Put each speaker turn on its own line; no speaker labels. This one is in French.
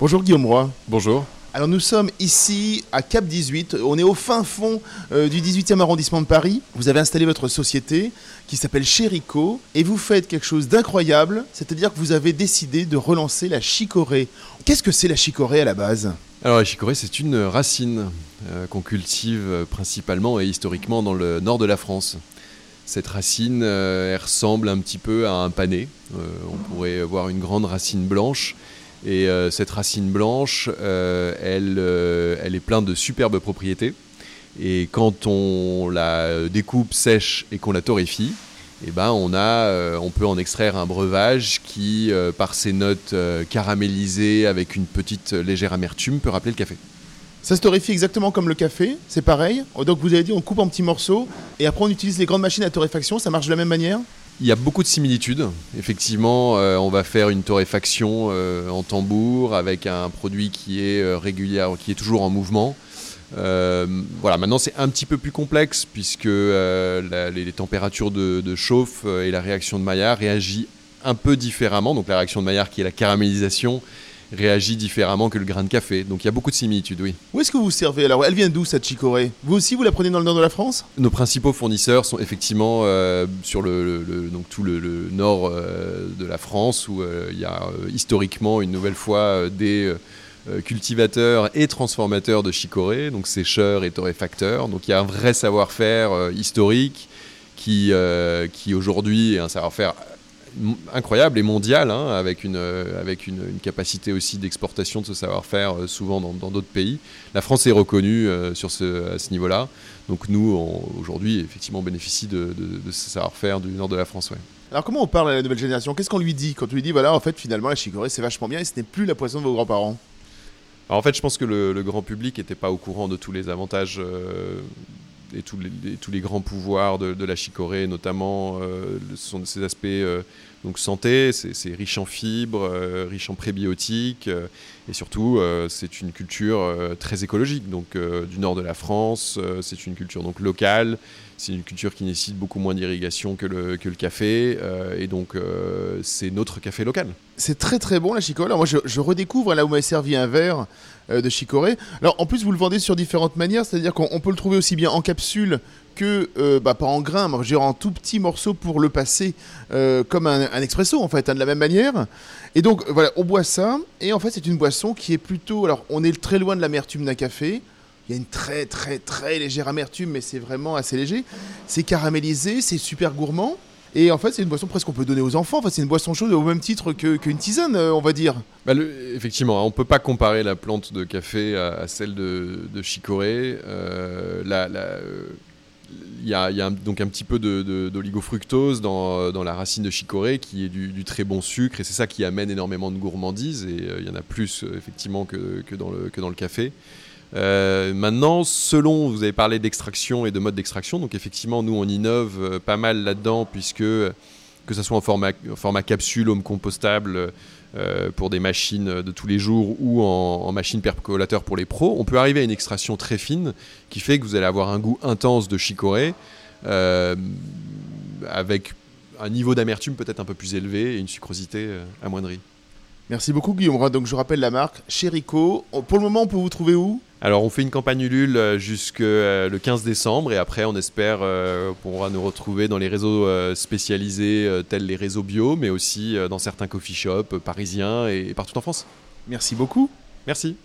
Bonjour Guillaume Roy.
Bonjour.
Alors nous sommes ici à Cap 18, on est au fin fond euh, du 18e arrondissement de Paris. Vous avez installé votre société qui s'appelle Chérico et vous faites quelque chose d'incroyable, c'est-à-dire que vous avez décidé de relancer la chicorée. Qu'est-ce que c'est la chicorée à la base?
Alors la chicorée c'est une racine euh, qu'on cultive euh, principalement et historiquement dans le nord de la France. Cette racine, elle ressemble un petit peu à un panais. on pourrait voir une grande racine blanche et euh, cette racine blanche, euh, elle, euh, elle est pleine de superbes propriétés. Et quand on la découpe sèche et qu'on la torréfie, eh ben on, a, on peut en extraire un breuvage qui, par ses notes caramélisées avec une petite légère amertume, peut rappeler le café.
Ça se torréfie exactement comme le café, c'est pareil. Donc vous avez dit on coupe en petits morceaux et après on utilise les grandes machines à torréfaction, ça marche de la même manière?
Il y a beaucoup de similitudes. Effectivement, euh, on va faire une torréfaction euh, en tambour avec un produit qui est euh, régulier, qui est toujours en mouvement. voilà, maintenant c'est un petit peu plus complexe puisque les, températures de, chauffe et la réaction de Maillard réagissent un peu différemment. Donc la réaction de Maillard qui est la caramélisation réagit différemment que le grain de café. Donc il y a beaucoup de similitudes, oui.
Où est-ce que vous servez Alors, elle vient d'où cette chicorée? Vous aussi, vous la prenez dans le nord de la France?
Nos principaux fournisseurs sont effectivement euh, sur le, donc tout le, nord euh, de la France, où euh, il y a historiquement une nouvelle fois des cultivateurs et transformateurs de chicorée, donc sécheurs et torréfacteurs. Donc il y a un vrai savoir-faire historique qui, qui aujourd'hui est un savoir-faire incroyable et mondial, hein, avec, une, euh, avec une, capacité aussi d'exportation de ce savoir-faire euh, souvent dans d'autres pays. La France est reconnue euh, sur ce, à ce niveau-là. Donc nous, aujourd'hui, effectivement, on bénéficie de, ce savoir-faire du nord de la France.
Alors comment on parle à la nouvelle génération? Qu'est-ce qu'on lui dit? Quand on lui dit, voilà, en fait, finalement, la chicorée, c'est vachement bien et ce n'est plus la poisson de vos grands-parents?
En fait, je pense que le, grand public n'était pas au courant de tous les avantages et tous les, grands pouvoirs de, la chicorée, notamment euh, sont ces aspects euh, donc santé, c'est riche en fibres, euh, riche en prébiotiques, et surtout c'est une culture très écologique, donc du nord de la France, c'est une culture donc locale, c'est une culture qui nécessite beaucoup moins d'irrigation que le, que le café, et donc c'est notre café local.
C'est très très bon la chicorée. Alors moi je, redécouvre, là où m'avez servi un verre, euh, de chicorée. Alors en plus vous le vendez sur différentes manières, c'est-à-dire qu'on peut le trouver aussi bien en capsule que euh, bah, pas en grain, mais en tout petit morceau pour le passer euh, comme un, expresso en fait, hein, de la même manière. Et donc voilà, on boit ça, et en fait c'est une boisson qui est plutôt, alors on est très loin de l'amertume d'un café. Il y a une très très très légère amertume, mais c'est vraiment assez léger. C'est caramélisé, c'est super gourmand. Et en fait, c'est une boisson presque qu'on peut donner aux enfants. Enfin, c'est une boisson chaude au même titre qu'une tisane, euh, on va dire.
Bah, effectivement, on ne peut pas comparer la plante de café à, celle de, chicorée. Euh, il y a, donc un petit peu d'oligofructose dans, dans, la racine de chicorée qui est du, très bon sucre et c'est ça qui amène énormément de gourmandise et euh, il y en a plus effectivement que, dans le, café. Euh, maintenant, selon, vous avez parlé d'extraction et de mode d'extraction, donc effectivement, nous, on innove euh, pas mal là-dedans, puisque que ce soit en format, format capsule, homme compostable, euh, pour des machines de tous les jours ou en, machine percolateur pour les pros, on peut arriver à une extraction très fine qui fait que vous allez avoir un goût intense de chicorée avec un niveau d'amertume peut-être un peu plus élevé et une sucrosité amoindrie.
Merci beaucoup Guillaume. Donc je rappelle la marque Chérico. Pour le moment, on peut vous trouver où?
Alors on fait une campagne Ulule euh, jusque euh, le 15 décembre et après on espère euh, pourra nous retrouver dans les réseaux spécialisés tels les réseaux bio mais aussi dans certains coffee shops parisiens et partout en France.
Merci beaucoup.
Merci.